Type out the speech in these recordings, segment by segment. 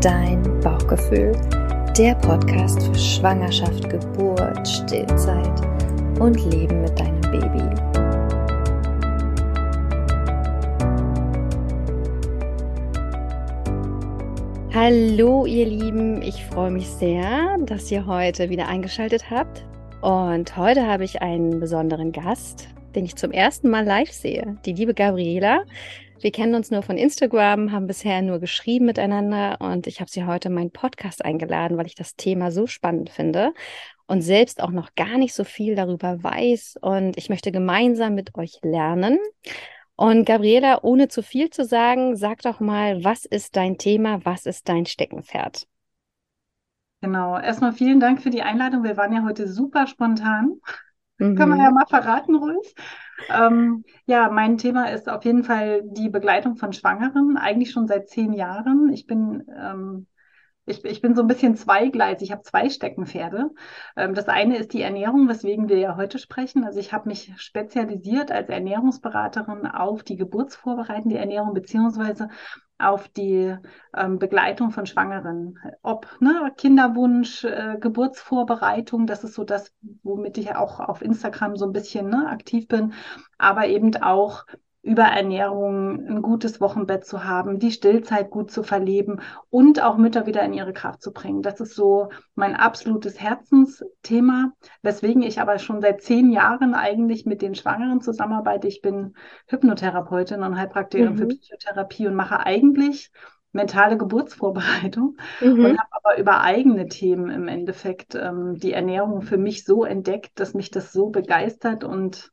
dein Bauchgefühl. Der Podcast für Schwangerschaft, Geburt, Stillzeit und Leben mit deinem Baby. Hallo ihr Lieben, ich freue mich sehr, dass ihr heute wieder eingeschaltet habt. Und heute habe ich einen besonderen Gast, den ich zum ersten Mal live sehe, die liebe Gabriela. Wir kennen uns nur von Instagram, haben bisher nur geschrieben miteinander und ich habe sie heute in meinen Podcast eingeladen, weil ich das Thema so spannend finde und selbst auch noch gar nicht so viel darüber weiß und ich möchte gemeinsam mit euch lernen. Und Gabriela, ohne zu viel zu sagen, sag doch mal, was ist dein Thema, was ist dein Steckenpferd? Genau, erstmal vielen Dank für die Einladung. Wir waren ja heute super spontan. Mhm. Kann man ja mal verraten, ruhig. Ähm, ja, mein Thema ist auf jeden Fall die Begleitung von Schwangeren, eigentlich schon seit zehn Jahren. Ich bin, ähm, ich, ich bin so ein bisschen zweigleisig, ich habe zwei Steckenpferde. Ähm, das eine ist die Ernährung, weswegen wir ja heute sprechen. Also ich habe mich spezialisiert als Ernährungsberaterin auf die geburtsvorbereitende Ernährung beziehungsweise auf die ähm, Begleitung von Schwangeren. Ob ne, Kinderwunsch, äh, Geburtsvorbereitung, das ist so das, womit ich auch auf Instagram so ein bisschen ne, aktiv bin, aber eben auch über Ernährung ein gutes Wochenbett zu haben, die Stillzeit gut zu verleben und auch Mütter wieder in ihre Kraft zu bringen. Das ist so mein absolutes Herzensthema, weswegen ich aber schon seit zehn Jahren eigentlich mit den Schwangeren zusammenarbeite. Ich bin Hypnotherapeutin und Heilpraktikerin mhm. für Psychotherapie und mache eigentlich mentale Geburtsvorbereitung mhm. und habe aber über eigene Themen im Endeffekt ähm, die Ernährung für mich so entdeckt, dass mich das so begeistert und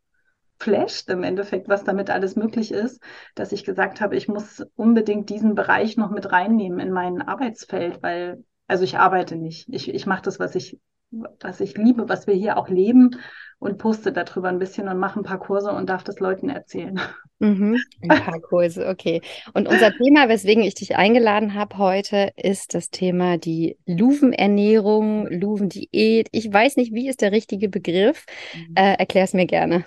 flasht im Endeffekt, was damit alles möglich ist, dass ich gesagt habe, ich muss unbedingt diesen Bereich noch mit reinnehmen in mein Arbeitsfeld, weil, also ich arbeite nicht. Ich, ich mache das, was ich, was ich liebe, was wir hier auch leben und poste darüber ein bisschen und mache ein paar Kurse und darf das Leuten erzählen. Mhm, ein paar Kurse, okay. Und unser Thema, weswegen ich dich eingeladen habe heute, ist das Thema die Luvenernährung, Luvendiät. Ich weiß nicht, wie ist der richtige Begriff. Mhm. Äh, Erklär es mir gerne.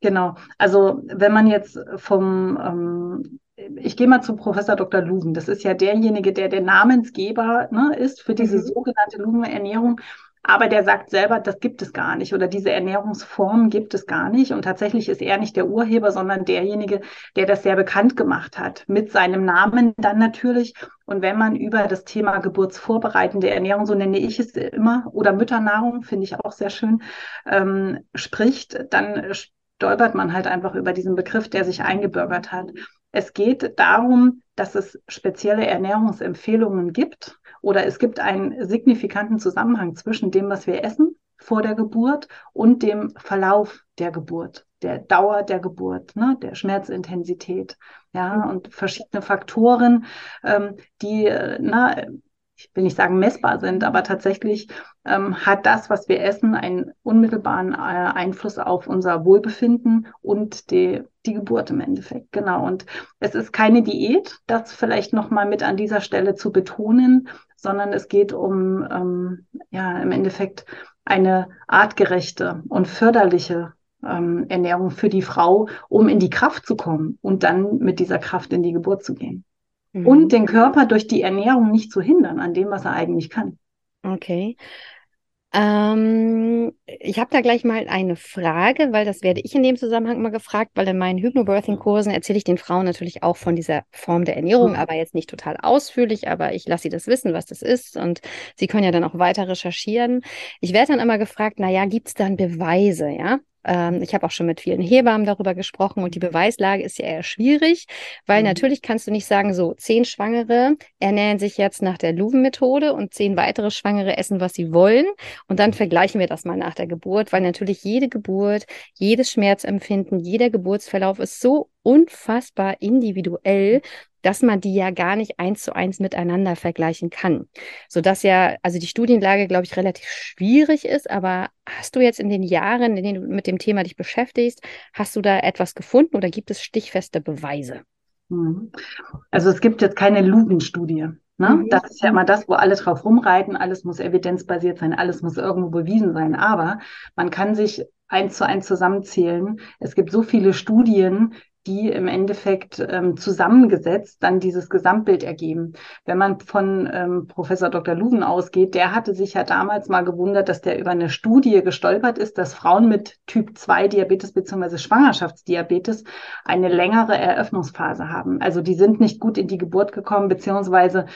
Genau. Also wenn man jetzt vom, ähm, ich gehe mal zu Professor Dr. Luven. Das ist ja derjenige, der der Namensgeber ne, ist für diese mhm. sogenannte Luvenernährung. Aber der sagt selber, das gibt es gar nicht oder diese Ernährungsform gibt es gar nicht. Und tatsächlich ist er nicht der Urheber, sondern derjenige, der das sehr bekannt gemacht hat. Mit seinem Namen dann natürlich. Und wenn man über das Thema geburtsvorbereitende Ernährung, so nenne ich es immer, oder Mütternahrung, finde ich auch sehr schön, ähm, spricht, dann stolpert man halt einfach über diesen Begriff, der sich eingebürgert hat. Es geht darum, dass es spezielle Ernährungsempfehlungen gibt oder es gibt einen signifikanten Zusammenhang zwischen dem, was wir essen vor der Geburt und dem Verlauf der Geburt, der Dauer der Geburt, ne, der Schmerzintensität, ja, mhm. und verschiedene Faktoren, ähm, die, äh, na, ich will nicht sagen messbar sind, aber tatsächlich ähm, hat das, was wir essen, einen unmittelbaren äh, Einfluss auf unser Wohlbefinden und die, die Geburt im Endeffekt. Genau. Und es ist keine Diät, das vielleicht nochmal mit an dieser Stelle zu betonen, sondern es geht um, ähm, ja, im Endeffekt eine artgerechte und förderliche ähm, Ernährung für die Frau, um in die Kraft zu kommen und dann mit dieser Kraft in die Geburt zu gehen mhm. und den Körper durch die Ernährung nicht zu hindern an dem, was er eigentlich kann. Okay. Ähm, ich habe da gleich mal eine Frage, weil das werde ich in dem Zusammenhang immer gefragt, weil in meinen Hypnobirthing-Kursen erzähle ich den Frauen natürlich auch von dieser Form der Ernährung, mhm. aber jetzt nicht total ausführlich, aber ich lasse sie das wissen, was das ist und sie können ja dann auch weiter recherchieren. Ich werde dann immer gefragt, naja, gibt es dann Beweise, ja? Ähm, ich habe auch schon mit vielen Hebammen darüber gesprochen und die Beweislage ist ja eher schwierig, weil mhm. natürlich kannst du nicht sagen, so zehn Schwangere ernähren sich jetzt nach der Luven-Methode und zehn weitere Schwangere essen, was sie wollen und dann vergleichen wir das mal nach der Geburt, weil natürlich jede Geburt, jedes Schmerzempfinden, jeder Geburtsverlauf ist so unfassbar individuell, dass man die ja gar nicht eins zu eins miteinander vergleichen kann. Sodass ja, also die Studienlage, glaube ich, relativ schwierig ist, aber hast du jetzt in den Jahren, in denen du mit dem Thema dich beschäftigst, hast du da etwas gefunden oder gibt es stichfeste Beweise? Mhm. Also es gibt jetzt keine Lugenstudie. Ne? Mhm. Das ist ja immer das, wo alle drauf rumreiten, alles muss evidenzbasiert sein, alles muss irgendwo bewiesen sein. Aber man kann sich eins zu eins zusammenzählen. Es gibt so viele Studien, die im Endeffekt ähm, zusammengesetzt dann dieses Gesamtbild ergeben. Wenn man von ähm, Professor Dr. Luven ausgeht, der hatte sich ja damals mal gewundert, dass der über eine Studie gestolpert ist, dass Frauen mit Typ 2 Diabetes bzw. Schwangerschaftsdiabetes eine längere Eröffnungsphase haben. Also die sind nicht gut in die Geburt gekommen, beziehungsweise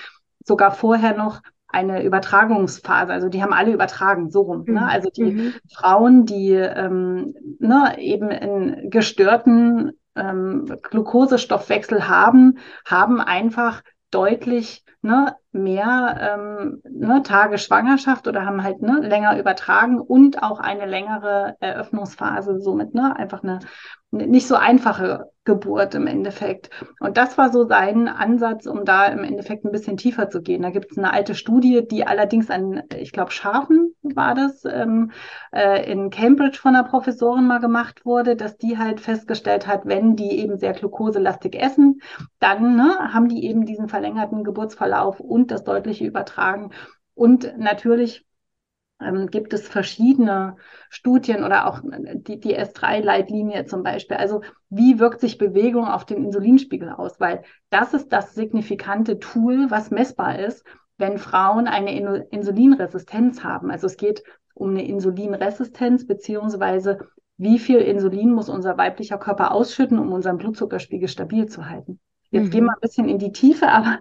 sogar vorher noch eine Übertragungsphase, also die haben alle übertragen, so rum. Ne? Mhm. Also die mhm. Frauen, die ähm, ne, eben in gestörten ähm, Glukosestoffwechsel haben, haben einfach deutlich ne, mehr ähm, ne, Tage Schwangerschaft oder haben halt ne, länger übertragen und auch eine längere Eröffnungsphase, somit ne, einfach eine nicht so einfache Geburt im Endeffekt. Und das war so sein Ansatz, um da im Endeffekt ein bisschen tiefer zu gehen. Da gibt es eine alte Studie, die allerdings an, ich glaube, Schafen war das, ähm, äh, in Cambridge von einer Professorin mal gemacht wurde, dass die halt festgestellt hat, wenn die eben sehr glukoselastig essen, dann ne, haben die eben diesen verlängerten Geburtsverlauf und das deutliche Übertragen. Und natürlich ähm, gibt es verschiedene Studien oder auch die, die S3-Leitlinie zum Beispiel. Also wie wirkt sich Bewegung auf den Insulinspiegel aus? Weil das ist das signifikante Tool, was messbar ist, wenn Frauen eine Insulinresistenz haben. Also es geht um eine Insulinresistenz beziehungsweise wie viel Insulin muss unser weiblicher Körper ausschütten, um unseren Blutzuckerspiegel stabil zu halten. Jetzt mhm. gehen wir ein bisschen in die Tiefe, aber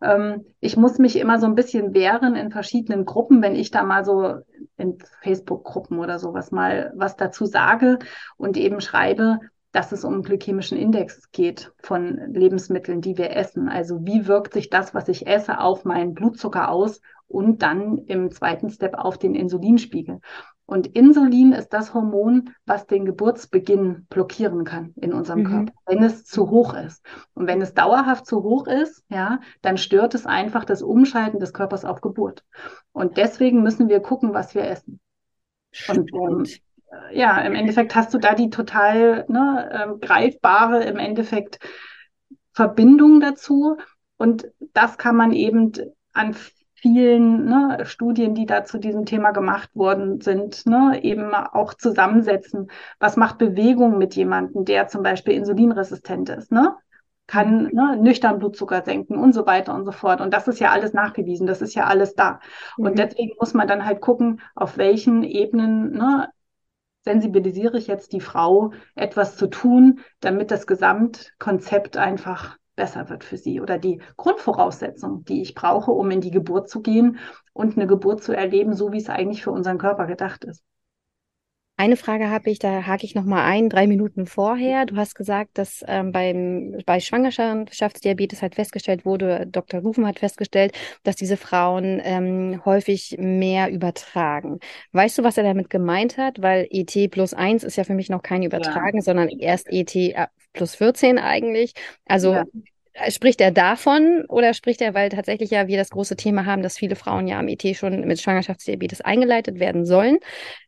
ähm, ich muss mich immer so ein bisschen wehren in verschiedenen Gruppen, wenn ich da mal so in Facebook-Gruppen oder sowas mal was dazu sage und eben schreibe, dass es um glykämischen Index geht von Lebensmitteln, die wir essen. Also wie wirkt sich das, was ich esse, auf meinen Blutzucker aus und dann im zweiten Step auf den Insulinspiegel. Und Insulin ist das Hormon, was den Geburtsbeginn blockieren kann in unserem mhm. Körper, wenn es zu hoch ist. Und wenn es dauerhaft zu hoch ist, ja, dann stört es einfach das Umschalten des Körpers auf Geburt. Und deswegen müssen wir gucken, was wir essen. Und ähm, ja, im Endeffekt hast du da die total ne, äh, greifbare, im Endeffekt Verbindung dazu. Und das kann man eben an vielen ne, Studien, die da zu diesem Thema gemacht worden sind, ne, eben auch zusammensetzen. Was macht Bewegung mit jemandem, der zum Beispiel insulinresistent ist? Ne? Kann mhm. ne, nüchtern Blutzucker senken und so weiter und so fort. Und das ist ja alles nachgewiesen, das ist ja alles da. Mhm. Und deswegen muss man dann halt gucken, auf welchen Ebenen ne, sensibilisiere ich jetzt die Frau, etwas zu tun, damit das Gesamtkonzept einfach besser wird für sie oder die Grundvoraussetzung, die ich brauche, um in die Geburt zu gehen und eine Geburt zu erleben, so wie es eigentlich für unseren Körper gedacht ist. Eine Frage habe ich, da hake ich noch mal ein, drei Minuten vorher. Du hast gesagt, dass ähm, beim, bei Schwangerschaftsdiabetes halt festgestellt wurde, Dr. Rufen hat festgestellt, dass diese Frauen ähm, häufig mehr übertragen. Weißt du, was er damit gemeint hat? Weil ET plus eins ist ja für mich noch kein Übertragen, ja. sondern erst ET äh, plus 14 eigentlich. Also ja. Spricht er davon oder spricht er, weil tatsächlich ja wir das große Thema haben, dass viele Frauen ja am ET schon mit Schwangerschaftsdiabetes eingeleitet werden sollen,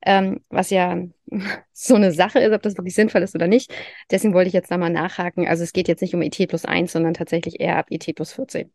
ähm, was ja so eine Sache ist, ob das wirklich sinnvoll ist oder nicht. Deswegen wollte ich jetzt da mal nachhaken. Also es geht jetzt nicht um ET plus 1, sondern tatsächlich eher ab ET plus 14.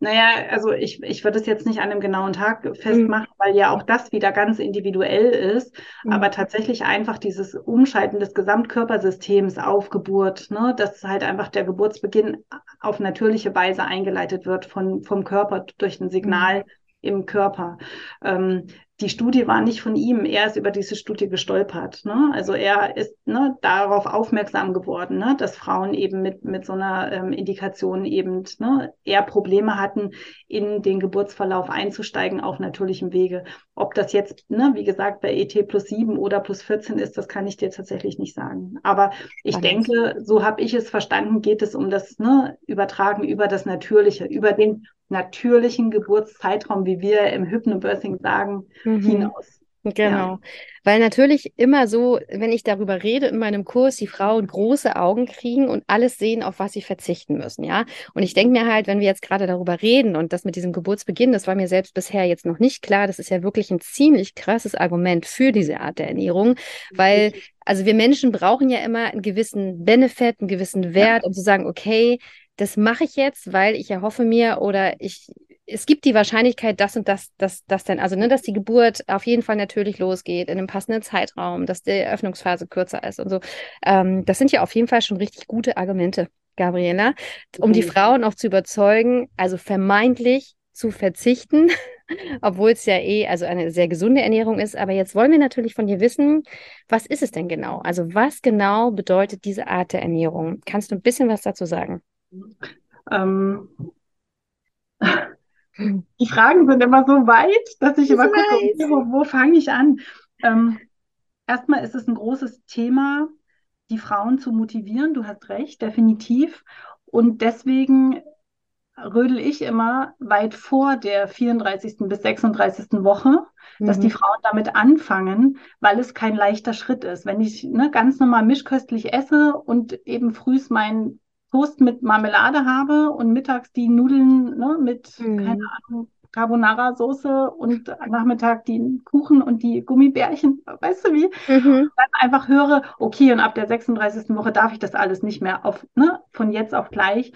Naja, also ich, ich würde es jetzt nicht an einem genauen Tag festmachen, mhm. weil ja auch das wieder ganz individuell ist. Mhm. Aber tatsächlich einfach dieses Umschalten des Gesamtkörpersystems auf Geburt, ne, dass halt einfach der Geburtsbeginn auf natürliche Weise eingeleitet wird von, vom Körper durch ein Signal. Mhm im Körper. Ähm, die Studie war nicht von ihm, er ist über diese Studie gestolpert. Ne? Also er ist ne, darauf aufmerksam geworden, ne, dass Frauen eben mit, mit so einer ähm, Indikation eben ne, eher Probleme hatten, in den Geburtsverlauf einzusteigen auf natürlichem Wege. Ob das jetzt, ne, wie gesagt, bei ET plus 7 oder plus 14 ist, das kann ich dir tatsächlich nicht sagen. Aber ich Alles. denke, so habe ich es verstanden, geht es um das ne, Übertragen über das Natürliche, über den natürlichen Geburtszeitraum, wie wir im Hypnobirthing sagen, mhm. hinaus. Genau. Ja. Weil natürlich immer so, wenn ich darüber rede in meinem Kurs, die Frauen große Augen kriegen und alles sehen, auf was sie verzichten müssen, ja. Und ich denke mir halt, wenn wir jetzt gerade darüber reden und das mit diesem Geburtsbeginn, das war mir selbst bisher jetzt noch nicht klar, das ist ja wirklich ein ziemlich krasses Argument für diese Art der Ernährung, weil also wir Menschen brauchen ja immer einen gewissen Benefit, einen gewissen Wert, um zu sagen, okay, das mache ich jetzt, weil ich erhoffe mir oder ich es gibt die Wahrscheinlichkeit, dass und das, dass das dann, also ne, dass die Geburt auf jeden Fall natürlich losgeht in einem passenden Zeitraum, dass die Öffnungsphase kürzer ist und so. Ähm, das sind ja auf jeden Fall schon richtig gute Argumente, Gabriela, um die Frauen auch zu überzeugen, also vermeintlich zu verzichten, obwohl es ja eh also eine sehr gesunde Ernährung ist. Aber jetzt wollen wir natürlich von dir wissen, was ist es denn genau? Also was genau bedeutet diese Art der Ernährung? Kannst du ein bisschen was dazu sagen? Ähm, die Fragen sind immer so weit, dass ich, immer gucke, okay, wo, wo fange ich an? Ähm, erstmal ist es ein großes Thema, die Frauen zu motivieren. Du hast recht, definitiv. Und deswegen rödel ich immer weit vor der 34. bis 36. Woche, mhm. dass die mhm. Frauen damit anfangen, weil es kein leichter Schritt ist. Wenn ich ne, ganz normal mischköstlich esse und eben frühs mein Toast mit Marmelade habe und mittags die Nudeln ne, mit, mhm. keine Ahnung, Carbonara-Soße und Nachmittag die Kuchen und die Gummibärchen, weißt du wie? Mhm. Dann einfach höre, okay, und ab der 36. Woche darf ich das alles nicht mehr auf, ne, von jetzt auf gleich,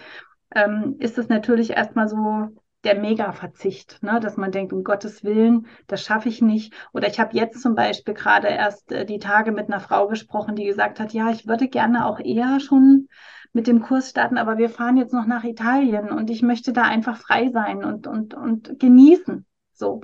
ähm, ist es natürlich erstmal so der Mega-Verzicht, ne? dass man denkt, um Gottes Willen, das schaffe ich nicht. Oder ich habe jetzt zum Beispiel gerade erst äh, die Tage mit einer Frau gesprochen, die gesagt hat, ja, ich würde gerne auch eher schon mit dem Kurs starten, aber wir fahren jetzt noch nach Italien und ich möchte da einfach frei sein und, und, und genießen. So.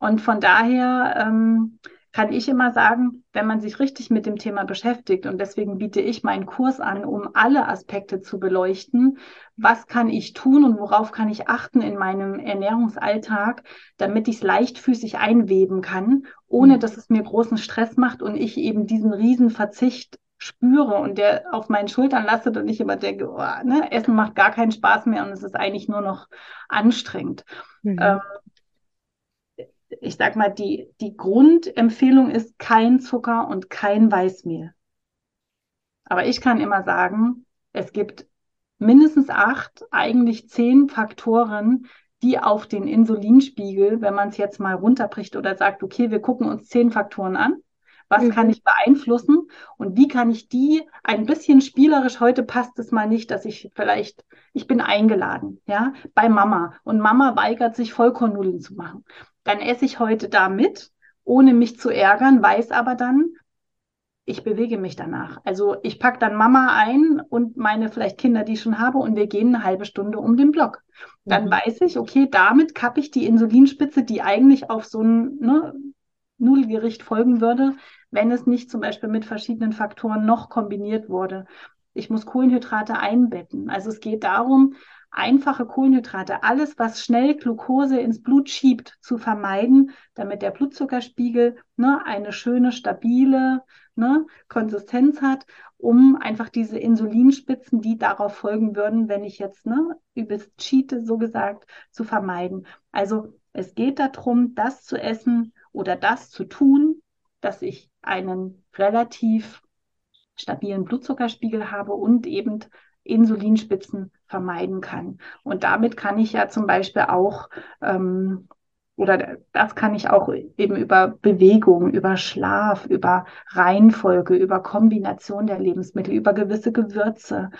Und von daher ähm, kann ich immer sagen, wenn man sich richtig mit dem Thema beschäftigt, und deswegen biete ich meinen Kurs an, um alle Aspekte zu beleuchten, was kann ich tun und worauf kann ich achten in meinem Ernährungsalltag, damit ich es leichtfüßig einweben kann, ohne mhm. dass es mir großen Stress macht und ich eben diesen riesen Verzicht spüre und der auf meinen Schultern lastet und ich immer denke, oh, ne, Essen macht gar keinen Spaß mehr und es ist eigentlich nur noch anstrengend. Mhm. Ähm, ich sag mal, die, die Grundempfehlung ist kein Zucker und kein Weißmehl. Aber ich kann immer sagen, es gibt mindestens acht, eigentlich zehn Faktoren, die auf den Insulinspiegel, wenn man es jetzt mal runterbricht oder sagt, okay, wir gucken uns zehn Faktoren an, was mhm. kann ich beeinflussen und wie kann ich die ein bisschen spielerisch, heute passt es mal nicht, dass ich vielleicht, ich bin eingeladen, ja, bei Mama und Mama weigert sich Vollkornnudeln zu machen. Dann esse ich heute da mit, ohne mich zu ärgern, weiß aber dann, ich bewege mich danach. Also ich packe dann Mama ein und meine vielleicht Kinder, die ich schon habe, und wir gehen eine halbe Stunde um den Block. Dann mhm. weiß ich, okay, damit kappe ich die Insulinspitze, die eigentlich auf so ein ne, Nudelgericht folgen würde, wenn es nicht zum Beispiel mit verschiedenen Faktoren noch kombiniert wurde. Ich muss Kohlenhydrate einbetten. Also es geht darum, einfache Kohlenhydrate, alles, was schnell Glucose ins Blut schiebt, zu vermeiden, damit der Blutzuckerspiegel ne, eine schöne, stabile ne, Konsistenz hat, um einfach diese Insulinspitzen, die darauf folgen würden, wenn ich jetzt ne, übelst cheate, so gesagt, zu vermeiden. Also es geht darum, das zu essen oder das zu tun, dass ich einen relativ stabilen Blutzuckerspiegel habe und eben Insulinspitzen vermeiden kann. Und damit kann ich ja zum Beispiel auch, ähm, oder das kann ich auch eben über Bewegung, über Schlaf, über Reihenfolge, über Kombination der Lebensmittel, über gewisse Gewürze.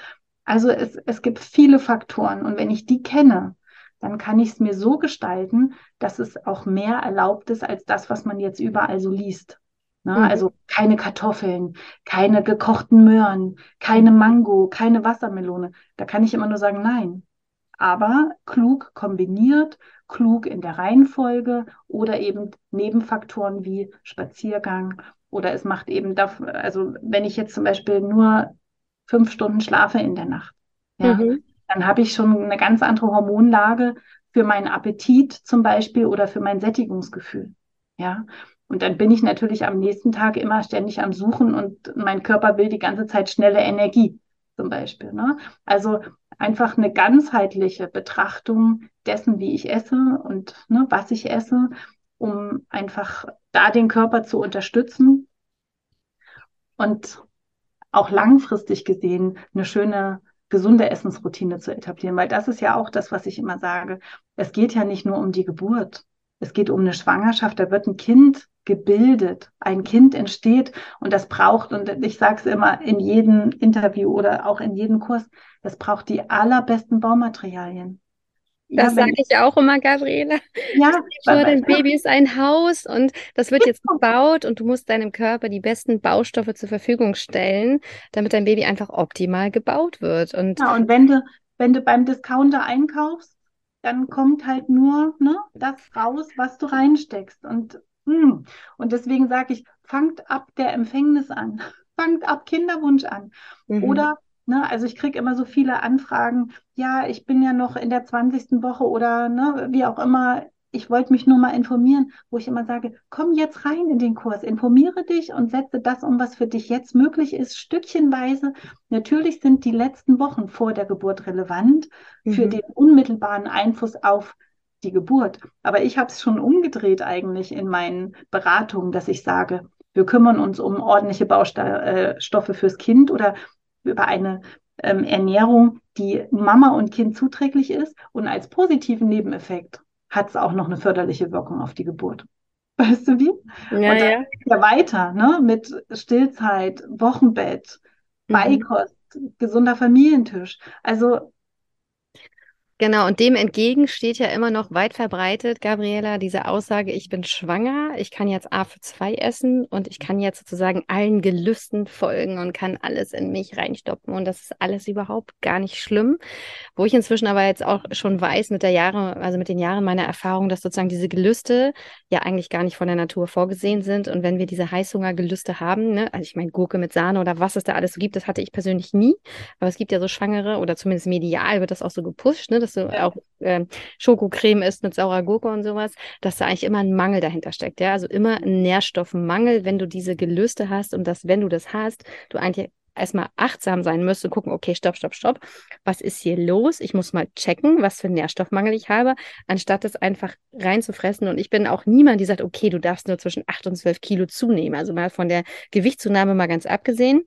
Also es, es gibt viele Faktoren. Und wenn ich die kenne, dann kann ich es mir so gestalten, dass es auch mehr erlaubt ist als das, was man jetzt überall so liest. Ne? Mhm. Also keine Kartoffeln, keine gekochten Möhren, keine Mango, keine Wassermelone. Da kann ich immer nur sagen, nein. Aber klug kombiniert, klug in der Reihenfolge oder eben Nebenfaktoren wie Spaziergang oder es macht eben, dafür, also wenn ich jetzt zum Beispiel nur fünf Stunden schlafe in der Nacht, ja, mhm. dann habe ich schon eine ganz andere Hormonlage für meinen Appetit zum Beispiel oder für mein Sättigungsgefühl. Ja, und dann bin ich natürlich am nächsten Tag immer ständig am Suchen und mein Körper will die ganze Zeit schnelle Energie zum Beispiel. Ne? Also einfach eine ganzheitliche Betrachtung dessen, wie ich esse und ne, was ich esse, um einfach da den Körper zu unterstützen und auch langfristig gesehen eine schöne gesunde Essensroutine zu etablieren, weil das ist ja auch das, was ich immer sage. Es geht ja nicht nur um die Geburt. Es geht um eine Schwangerschaft, da wird ein Kind gebildet. Ein Kind entsteht und das braucht, und ich sage es immer in jedem Interview oder auch in jedem Kurs, das braucht die allerbesten Baumaterialien. Das ja, sage ich auch immer, Gabriele. Ja, vor, dein Baby ist ein Haus und das wird jetzt gebaut und du musst deinem Körper die besten Baustoffe zur Verfügung stellen, damit dein Baby einfach optimal gebaut wird. Und, ja, und wenn du, wenn du beim Discounter einkaufst, dann kommt halt nur ne, das raus, was du reinsteckst. Und, hm, und deswegen sage ich, fangt ab der Empfängnis an, fangt ab Kinderwunsch an. Mhm. Oder Ne, also ich kriege immer so viele Anfragen, ja, ich bin ja noch in der 20. Woche oder ne, wie auch immer, ich wollte mich nur mal informieren, wo ich immer sage, komm jetzt rein in den Kurs, informiere dich und setze das um, was für dich jetzt möglich ist, stückchenweise. Natürlich sind die letzten Wochen vor der Geburt relevant mhm. für den unmittelbaren Einfluss auf die Geburt. Aber ich habe es schon umgedreht eigentlich in meinen Beratungen, dass ich sage, wir kümmern uns um ordentliche Baustoffe fürs Kind oder über eine ähm, Ernährung, die Mama und Kind zuträglich ist. Und als positiven Nebeneffekt hat es auch noch eine förderliche Wirkung auf die Geburt. Weißt du wie? Ja, und dann ja. ja weiter, ne? Mit Stillzeit, Wochenbett, mhm. Beikost, gesunder Familientisch. Also Genau, und dem entgegen steht ja immer noch weit verbreitet, Gabriela, diese Aussage, ich bin schwanger, ich kann jetzt A für zwei essen und ich kann jetzt sozusagen allen Gelüsten folgen und kann alles in mich reinstoppen. Und das ist alles überhaupt gar nicht schlimm. Wo ich inzwischen aber jetzt auch schon weiß mit der Jahre, also mit den Jahren meiner Erfahrung, dass sozusagen diese Gelüste ja eigentlich gar nicht von der Natur vorgesehen sind. Und wenn wir diese Heißhungergelüste haben, ne, also ich meine Gurke mit Sahne oder was es da alles so gibt, das hatte ich persönlich nie. Aber es gibt ja so Schwangere oder zumindest medial wird das auch so gepusht, ne, dass du ja. auch äh, Schokocreme isst mit saurer Gurke und sowas, dass da eigentlich immer ein Mangel dahinter steckt. Ja, also immer ein Nährstoffmangel, wenn du diese Gelüste hast und dass, wenn du das hast, du eigentlich erstmal achtsam sein müsst und gucken, okay, stopp, stopp, stopp, was ist hier los? Ich muss mal checken, was für Nährstoffmangel ich habe, anstatt das einfach reinzufressen. Und ich bin auch niemand, die sagt, okay, du darfst nur zwischen 8 und 12 Kilo zunehmen. Also mal von der Gewichtszunahme mal ganz abgesehen.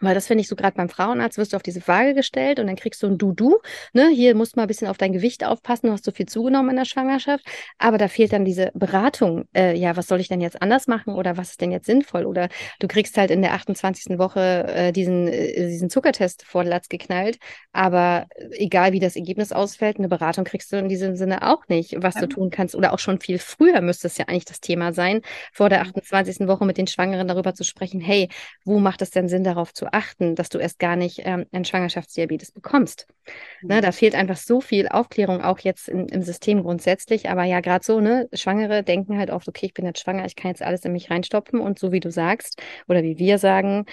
Weil das finde ich so gerade beim Frauenarzt, wirst du auf diese Waage gestellt und dann kriegst du ein Du-Du. Ne? Hier musst du mal ein bisschen auf dein Gewicht aufpassen, du hast so viel zugenommen in der Schwangerschaft. Aber da fehlt dann diese Beratung. Äh, ja, was soll ich denn jetzt anders machen oder was ist denn jetzt sinnvoll? Oder du kriegst halt in der 28. Woche äh, diesen, äh, diesen Zuckertest vor den Latz geknallt. Aber egal wie das Ergebnis ausfällt, eine Beratung kriegst du in diesem Sinne auch nicht, was ja. du tun kannst. Oder auch schon viel früher müsste es ja eigentlich das Thema sein, vor der 28. Woche mit den Schwangeren darüber zu sprechen, hey, wo macht es denn Sinn, darauf zu achten, dass du erst gar nicht ähm, einen Schwangerschaftsdiabetes bekommst. Ne, mhm. Ne, da fehlt einfach so viel Aufklärung auch jetzt in, im System grundsätzlich. Aber ja, gerade so, ne, Schwangere denken halt oft, okay, ich bin jetzt schwanger, ich kann jetzt alles in mich reinstopfen. Und so wie du sagst, oder wie wir sagen,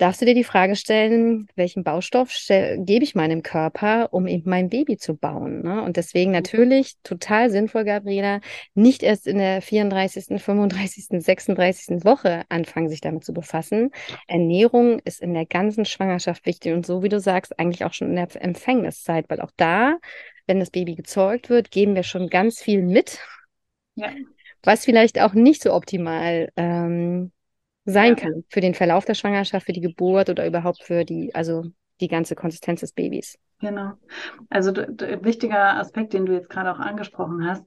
darfst du dir die Frage stellen, welchen Baustoff gebe ich meinem Körper, um eben mein Baby zu bauen. Ne? Und deswegen mhm. natürlich total sinnvoll, Gabriela, nicht erst in der 34., 35., 36. Woche anfangen, sich damit zu befassen. Ernährung ist in der ganzen Schwangerschaft wichtig und so wie du sagst, eigentlich auch schon in der Empfängniszeit, weil auch da, wenn das Baby gezeugt wird, geben wir schon ganz viel mit. Ja. Was vielleicht auch nicht so optimal ähm, sein kann für den Verlauf der Schwangerschaft, für die Geburt oder überhaupt für die, also die ganze Konsistenz des Babys. Genau. Also wichtiger Aspekt, den du jetzt gerade auch angesprochen hast,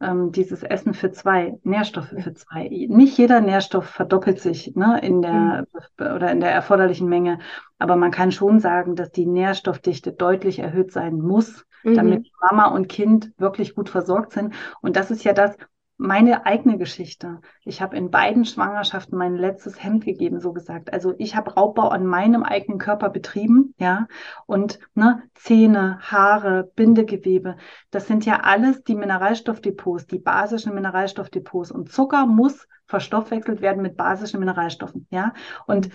ähm, dieses Essen für zwei, Nährstoffe für zwei. Nicht jeder Nährstoff verdoppelt sich ne, in der mhm. oder in der erforderlichen Menge, aber man kann schon sagen, dass die Nährstoffdichte deutlich erhöht sein muss, mhm. damit Mama und Kind wirklich gut versorgt sind. Und das ist ja das, meine eigene Geschichte. Ich habe in beiden Schwangerschaften mein letztes Hemd gegeben, so gesagt. Also ich habe Raubbau an meinem eigenen Körper betrieben, ja. Und ne, Zähne, Haare, Bindegewebe, das sind ja alles die Mineralstoffdepots, die basischen Mineralstoffdepots. Und Zucker muss verstoffwechselt werden mit basischen Mineralstoffen, ja. Und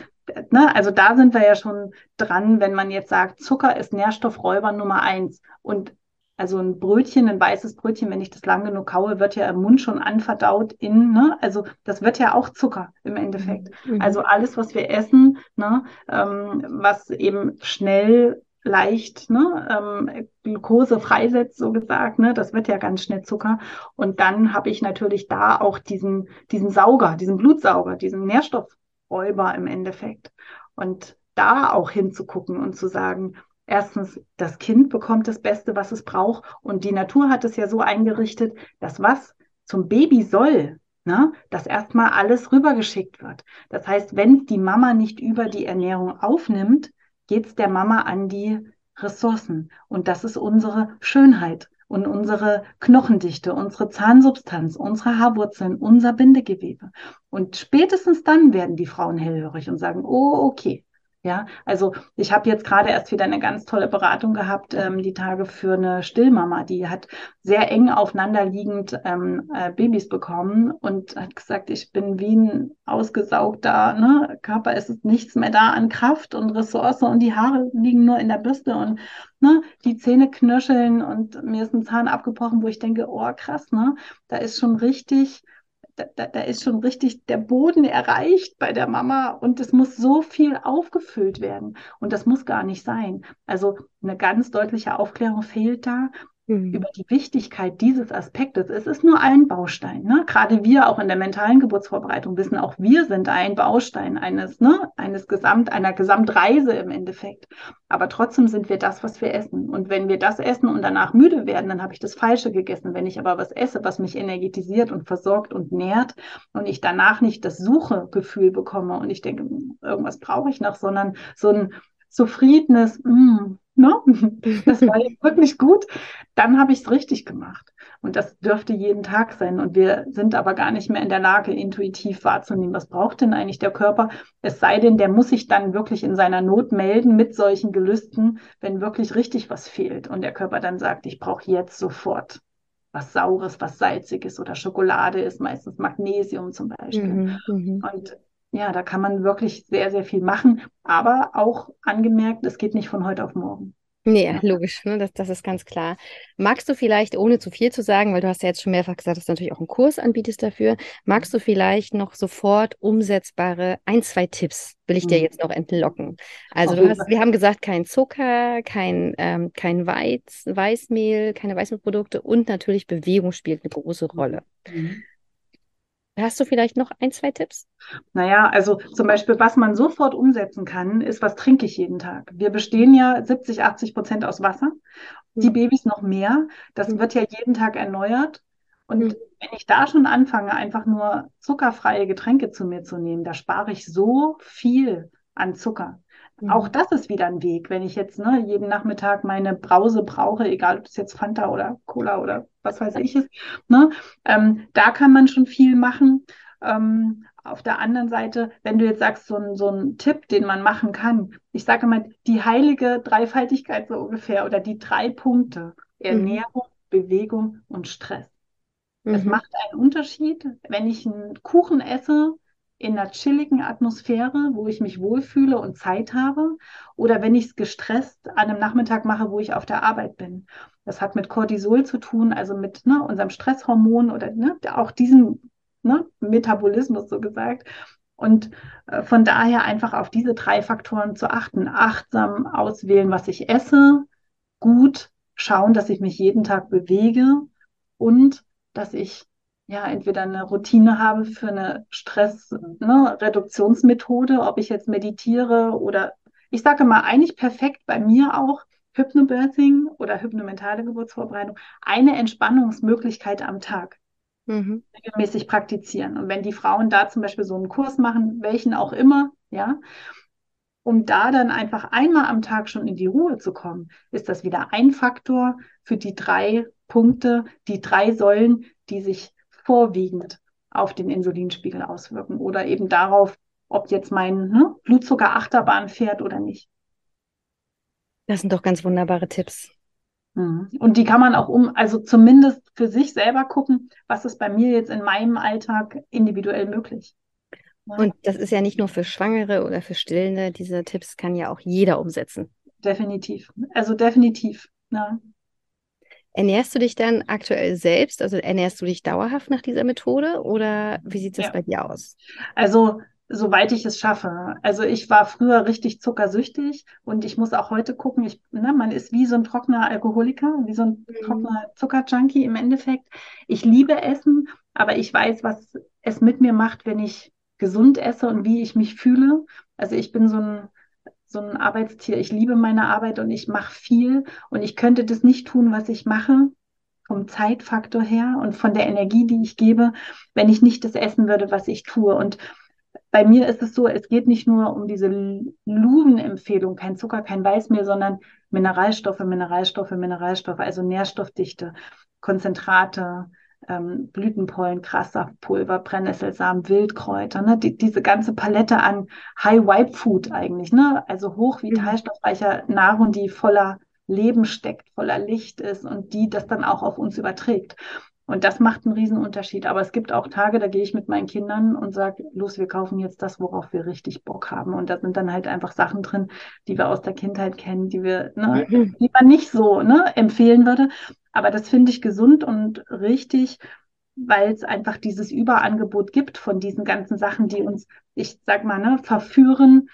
ne, also da sind wir ja schon dran, wenn man jetzt sagt, Zucker ist Nährstoffräuber Nummer eins. Und also ein Brötchen, ein weißes Brötchen, wenn ich das lang genug kaue, wird ja im Mund schon anverdaut in, ne? Also das wird ja auch Zucker im Endeffekt. Mhm. Also alles, was wir essen, ne, ähm, was eben schnell leicht ne, ähm, Glucose freisetzt, so gesagt, ne, das wird ja ganz schnell Zucker. Und dann habe ich natürlich da auch diesen, diesen Sauger, diesen Blutsauger, diesen Nährstoffräuber im Endeffekt. Und da auch hinzugucken und zu sagen, erstens, das Kind bekommt das Beste, was es braucht. Und die Natur hat es ja so eingerichtet, dass was zum Baby soll, ne, dass erstmal alles rübergeschickt wird. Das heißt, wenn die Mama nicht über die Ernährung aufnimmt, geht es der Mama an die Ressourcen. Und das ist unsere Schönheit und unsere Knochendichte, unsere Zahnsubstanz, unsere Haarwurzeln, unser Bindegewebe. Und spätestens dann werden die Frauen hellhörig und sagen, oh, okay, ja, also ich habe jetzt gerade erst wieder eine ganz tolle Beratung gehabt, ähm, die Tage für eine Stillmama, die hat sehr eng aufeinanderliegend ähm, äh, Babys bekommen und hat gesagt, ich bin wie ein ausgesaugter ne, Körper, es ist nichts mehr da an Kraft und Ressource und die Haare liegen nur in der Bürste und ne, die Zähne knirscheln und mir ist ein Zahn abgebrochen, wo ich denke, oh krass, ne, da ist schon richtig da, da, ist schon richtig der Boden erreicht bei der Mama und es muss so viel aufgefüllt werden. Und das muss gar nicht sein. Also eine ganz deutliche Aufklärung fehlt da mhm. über die Wichtigkeit dieses Aspektes. Es ist nur ein Baustein. Ne? Gerade wir auch in der mentalen Geburtsvorbereitung wissen, auch wir sind ein Baustein eines, ne, eines Gesamt, einer Gesamtreise im Endeffekt. Aber trotzdem sind wir das, was wir essen. Und wenn wir das essen und danach müde werden, dann habe ich das Falsche gegessen. Wenn ich aber was esse, was mich energetisiert und versorgt und nährt und ich danach nicht das Suchegefühl bekomme und ich denke, hm, irgendwas brauche ich noch, sondern so ein zufriedenes, mm, ne? das war jetzt wirklich gut, dann habe ich es richtig gemacht. Und das dürfte jeden Tag sein. Und wir sind aber gar nicht mehr in der Lage, intuitiv wahrzunehmen, was braucht denn eigentlich der Körper. Es sei denn, der muss sich dann wirklich in seiner Not melden mit solchen Gelüsten, wenn wirklich richtig was fehlt. Und der Körper dann sagt, ich brauche jetzt sofort was Saures, was Salziges oder Schokolade ist meistens Magnesium zum Beispiel. Mhm, mhm. und ja, da kann man wirklich sehr, sehr viel machen, aber auch angemerkt, es geht nicht von heute auf morgen. Nee, ja. logisch, ne? das, das ist ganz klar. Magst du vielleicht, ohne zu viel zu sagen, weil du hast ja jetzt schon mehrfach gesagt, dass du natürlich auch einen Kurs anbietest dafür, magst du vielleicht noch sofort umsetzbare ein, zwei Tipps, will ich dir mhm. jetzt noch entlocken. Also du hast, wir haben gesagt, kein Zucker, kein, ähm, kein Weiz, Weißmehl, keine Weißmehlprodukte und natürlich Bewegung spielt eine große Rolle. Mhm. Hast du vielleicht noch ein, zwei Tipps? Naja, also zum Beispiel, was man sofort umsetzen kann, ist, was trinke ich jeden Tag? Wir bestehen ja 70, 80 Prozent aus Wasser. Die mhm. Babys noch mehr. Das mhm. wird ja jeden Tag erneuert. Und mhm. wenn ich da schon anfange, einfach nur zuckerfreie Getränke zu mir zu nehmen, da spare ich so viel an Zucker. Auch mhm. das ist wieder ein Weg. Wenn ich jetzt ne, jeden Nachmittag meine Brause brauche, egal ob es jetzt Fanta oder Cola oder was weiß ich ist, ne, ähm, da kann man schon viel machen. Ähm, auf der anderen Seite, wenn du jetzt sagst, so ein, so ein Tipp, den man machen kann, ich sage mal, die heilige Dreifaltigkeit so ungefähr oder die drei Punkte, Ernährung, mhm. Bewegung und Stress. Mhm. Es macht einen Unterschied, wenn ich einen Kuchen esse in einer chilligen Atmosphäre, wo ich mich wohlfühle und Zeit habe, oder wenn ich es gestresst an einem Nachmittag mache, wo ich auf der Arbeit bin. Das hat mit Cortisol zu tun, also mit ne, unserem Stresshormon oder ne, auch diesem ne, Metabolismus so gesagt. Und äh, von daher einfach auf diese drei Faktoren zu achten. Achtsam auswählen, was ich esse, gut schauen, dass ich mich jeden Tag bewege und dass ich ja, entweder eine Routine habe für eine Stressreduktionsmethode, ne, ob ich jetzt meditiere oder ich sage mal, eigentlich perfekt bei mir auch Hypnobirthing oder hypnomentale Geburtsvorbereitung, eine Entspannungsmöglichkeit am Tag. Mhm. regelmäßig praktizieren. Und wenn die Frauen da zum Beispiel so einen Kurs machen, welchen auch immer, ja, um da dann einfach einmal am Tag schon in die Ruhe zu kommen, ist das wieder ein Faktor für die drei Punkte, die drei Säulen, die sich vorwiegend auf den Insulinspiegel auswirken oder eben darauf, ob jetzt mein ne, Blutzucker Achterbahn fährt oder nicht. Das sind doch ganz wunderbare Tipps. Mhm. Und die kann man auch um, also zumindest für sich selber gucken, was ist bei mir jetzt in meinem Alltag individuell möglich. Und das ist ja nicht nur für Schwangere oder für Stillende, diese Tipps kann ja auch jeder umsetzen. Definitiv. Also definitiv. Ja. Ernährst du dich dann aktuell selbst? Also ernährst du dich dauerhaft nach dieser Methode oder wie sieht das ja. bei dir aus? Also soweit ich es schaffe. Also ich war früher richtig zuckersüchtig und ich muss auch heute gucken, ich, ne, man ist wie so ein trockener Alkoholiker, wie so ein mhm. trockener Zuckerjunkie im Endeffekt. Ich liebe Essen, aber ich weiß, was es mit mir macht, wenn ich gesund esse und wie ich mich fühle. Also ich bin so ein so ein Arbeitstier. Ich liebe meine Arbeit und ich mache viel und ich könnte das nicht tun, was ich mache, vom Zeitfaktor her und von der Energie, die ich gebe, wenn ich nicht das essen würde, was ich tue. Und bei mir ist es so, es geht nicht nur um diese Luven-Empfehlung, kein Zucker, kein Weißmehl, sondern Mineralstoffe, Mineralstoffe, Mineralstoffe, also Nährstoffdichte, Konzentrate, ähm, Blütenpollen, Grassaftpulver, Brennnesselsamen, Wildkräuter, ne? Die, diese ganze Palette an High-Wipe-Food eigentlich, ne? also hochvitalstoffreicher mhm. Nahrung, die voller Leben steckt, voller Licht ist und die das dann auch auf uns überträgt. Und das macht einen Riesenunterschied. Aber es gibt auch Tage, da gehe ich mit meinen Kindern und sage, los, wir kaufen jetzt das, worauf wir richtig Bock haben. Und da sind dann halt einfach Sachen drin, die wir aus der Kindheit kennen, die wir, ne, mhm. die man nicht so ne, empfehlen würde. Aber das finde ich gesund und richtig, weil es einfach dieses Überangebot gibt von diesen ganzen Sachen, die uns, ich sag mal, ne, verführen.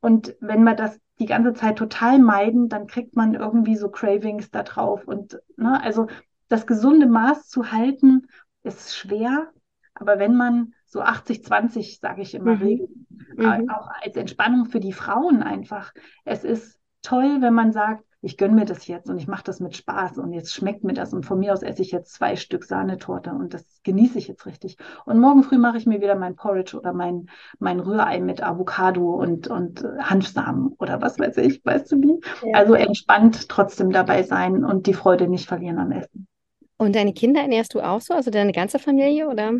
Und wenn wir das die ganze Zeit total meiden, dann kriegt man irgendwie so Cravings da drauf. Und ne, also das gesunde Maß zu halten, ist schwer. Aber wenn man so 80, 20, sage ich immer, mhm. regelt, äh, mhm. auch als Entspannung für die Frauen einfach. Es ist toll, wenn man sagt, ich gönne mir das jetzt und ich mache das mit Spaß und jetzt schmeckt mir das und von mir aus esse ich jetzt zwei Stück Sahnetorte und das genieße ich jetzt richtig. Und morgen früh mache ich mir wieder mein Porridge oder mein, mein Rührei mit Avocado und, und Hanfsamen oder was weiß ich, weißt du wie? Ja. Also entspannt trotzdem dabei sein und die Freude nicht verlieren am Essen. Und deine Kinder ernährst du auch so, also deine ganze Familie oder?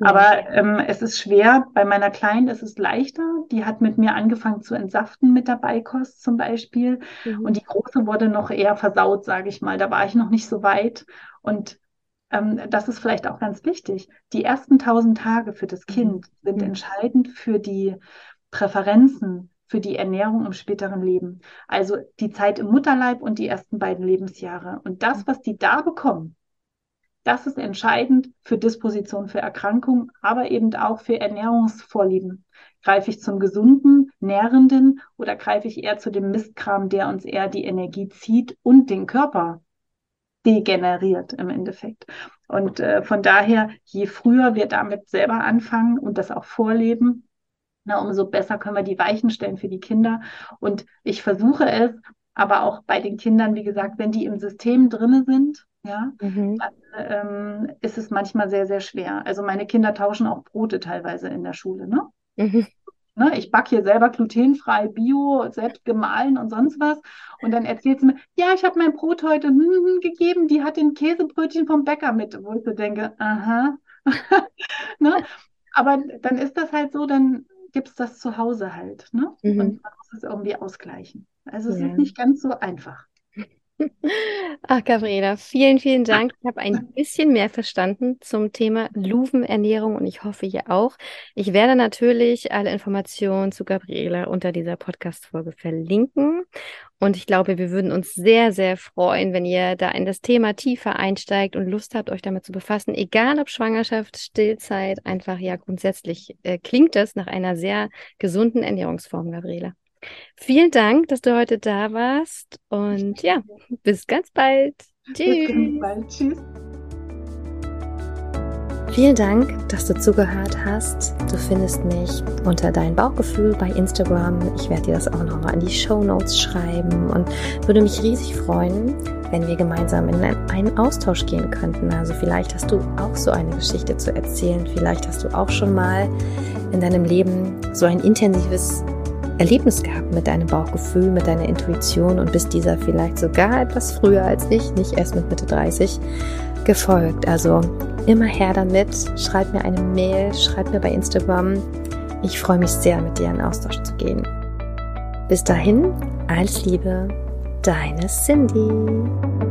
Aber ähm, es ist schwer. Bei meiner Kleinen ist es leichter. Die hat mit mir angefangen zu entsaften mit der Beikost zum Beispiel. Mhm. Und die Große wurde noch eher versaut, sage ich mal. Da war ich noch nicht so weit. Und ähm, das ist vielleicht auch ganz wichtig. Die ersten tausend Tage für das mhm. Kind mhm. sind entscheidend für die Präferenzen, für die Ernährung im späteren Leben. Also die Zeit im Mutterleib und die ersten beiden Lebensjahre. Und das, was die da bekommen, das ist entscheidend für Disposition für Erkrankungen, aber eben auch für Ernährungsvorlieben. Greife ich zum gesunden, nährenden oder greife ich eher zu dem Mistkram, der uns eher die Energie zieht und den Körper degeneriert im Endeffekt. Und äh, von daher, je früher wir damit selber anfangen und das auch vorleben, na, umso besser können wir die Weichen stellen für die Kinder. Und ich versuche es, aber auch bei den Kindern, wie gesagt, wenn die im System drinne sind, ja, mhm. dann ähm, ist es manchmal sehr, sehr schwer. Also meine Kinder tauschen auch Brote teilweise in der Schule, ne? Mhm. Ne, ich backe hier selber glutenfrei, bio, selbst gemahlen und sonst was. Und dann erzählt sie mir, ja, ich habe mein Brot heute hm, hm, gegeben, die hat den Käsebrötchen vom Bäcker mit, wo ich so denke, aha. ne? Aber dann ist das halt so, dann gibt es das zu Hause halt. Ne? Mhm. Und man muss es irgendwie ausgleichen. Also es ja. ist nicht ganz so einfach. Ach, Gabriela, vielen, vielen Dank. Ich habe ein bisschen mehr verstanden zum Thema Luvenernährung und ich hoffe ihr auch. Ich werde natürlich alle Informationen zu Gabriela unter dieser Podcast-Folge verlinken. Und ich glaube, wir würden uns sehr, sehr freuen, wenn ihr da in das Thema tiefer einsteigt und Lust habt, euch damit zu befassen. Egal ob Schwangerschaft, Stillzeit, einfach ja grundsätzlich äh, klingt das nach einer sehr gesunden Ernährungsform, Gabriela. Vielen Dank, dass du heute da warst und ja, bis ganz bald. Tschüss. Bis ganz bald. Tschüss. Vielen Dank, dass du zugehört hast. Du findest mich unter dein Bauchgefühl bei Instagram. Ich werde dir das auch nochmal in die Show Notes schreiben und würde mich riesig freuen, wenn wir gemeinsam in einen Austausch gehen könnten. Also vielleicht hast du auch so eine Geschichte zu erzählen. Vielleicht hast du auch schon mal in deinem Leben so ein intensives Erlebnis gehabt mit deinem Bauchgefühl, mit deiner Intuition und bist dieser vielleicht sogar etwas früher als ich, nicht erst mit Mitte 30, gefolgt. Also immer her damit, schreib mir eine Mail, schreib mir bei Instagram. Ich freue mich sehr, mit dir in Austausch zu gehen. Bis dahin, alles Liebe, deine Cindy.